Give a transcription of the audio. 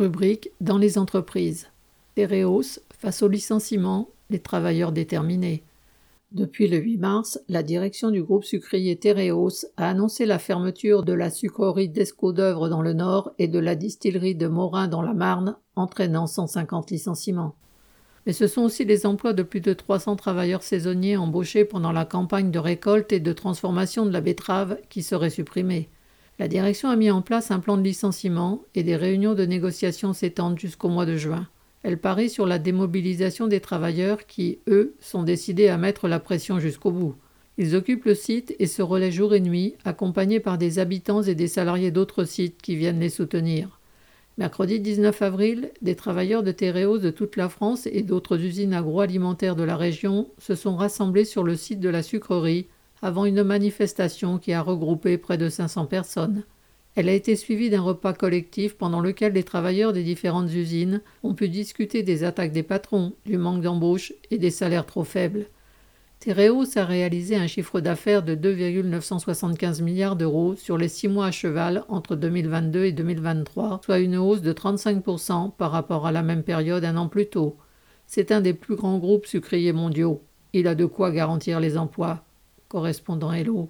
Rubrique Dans les entreprises. Tereos face au licenciement, les travailleurs déterminés. Depuis le 8 mars, la direction du groupe sucrier Tereos a annoncé la fermeture de la sucrerie d'Escaut d'œuvre dans le Nord et de la distillerie de Morin dans la Marne, entraînant 150 licenciements. Mais ce sont aussi les emplois de plus de 300 travailleurs saisonniers embauchés pendant la campagne de récolte et de transformation de la betterave qui seraient supprimés. La direction a mis en place un plan de licenciement et des réunions de négociation s'étendent jusqu'au mois de juin. Elle parie sur la démobilisation des travailleurs qui, eux, sont décidés à mettre la pression jusqu'au bout. Ils occupent le site et se relaient jour et nuit, accompagnés par des habitants et des salariés d'autres sites qui viennent les soutenir. Mercredi 19 avril, des travailleurs de Téréos de toute la France et d'autres usines agroalimentaires de la région se sont rassemblés sur le site de la sucrerie avant une manifestation qui a regroupé près de 500 personnes. Elle a été suivie d'un repas collectif pendant lequel les travailleurs des différentes usines ont pu discuter des attaques des patrons, du manque d'embauche et des salaires trop faibles. Tereos a réalisé un chiffre d'affaires de 2,975 milliards d'euros sur les six mois à cheval entre 2022 et 2023, soit une hausse de 35% par rapport à la même période un an plus tôt. C'est un des plus grands groupes sucriers mondiaux. Il a de quoi garantir les emplois correspondant Hello.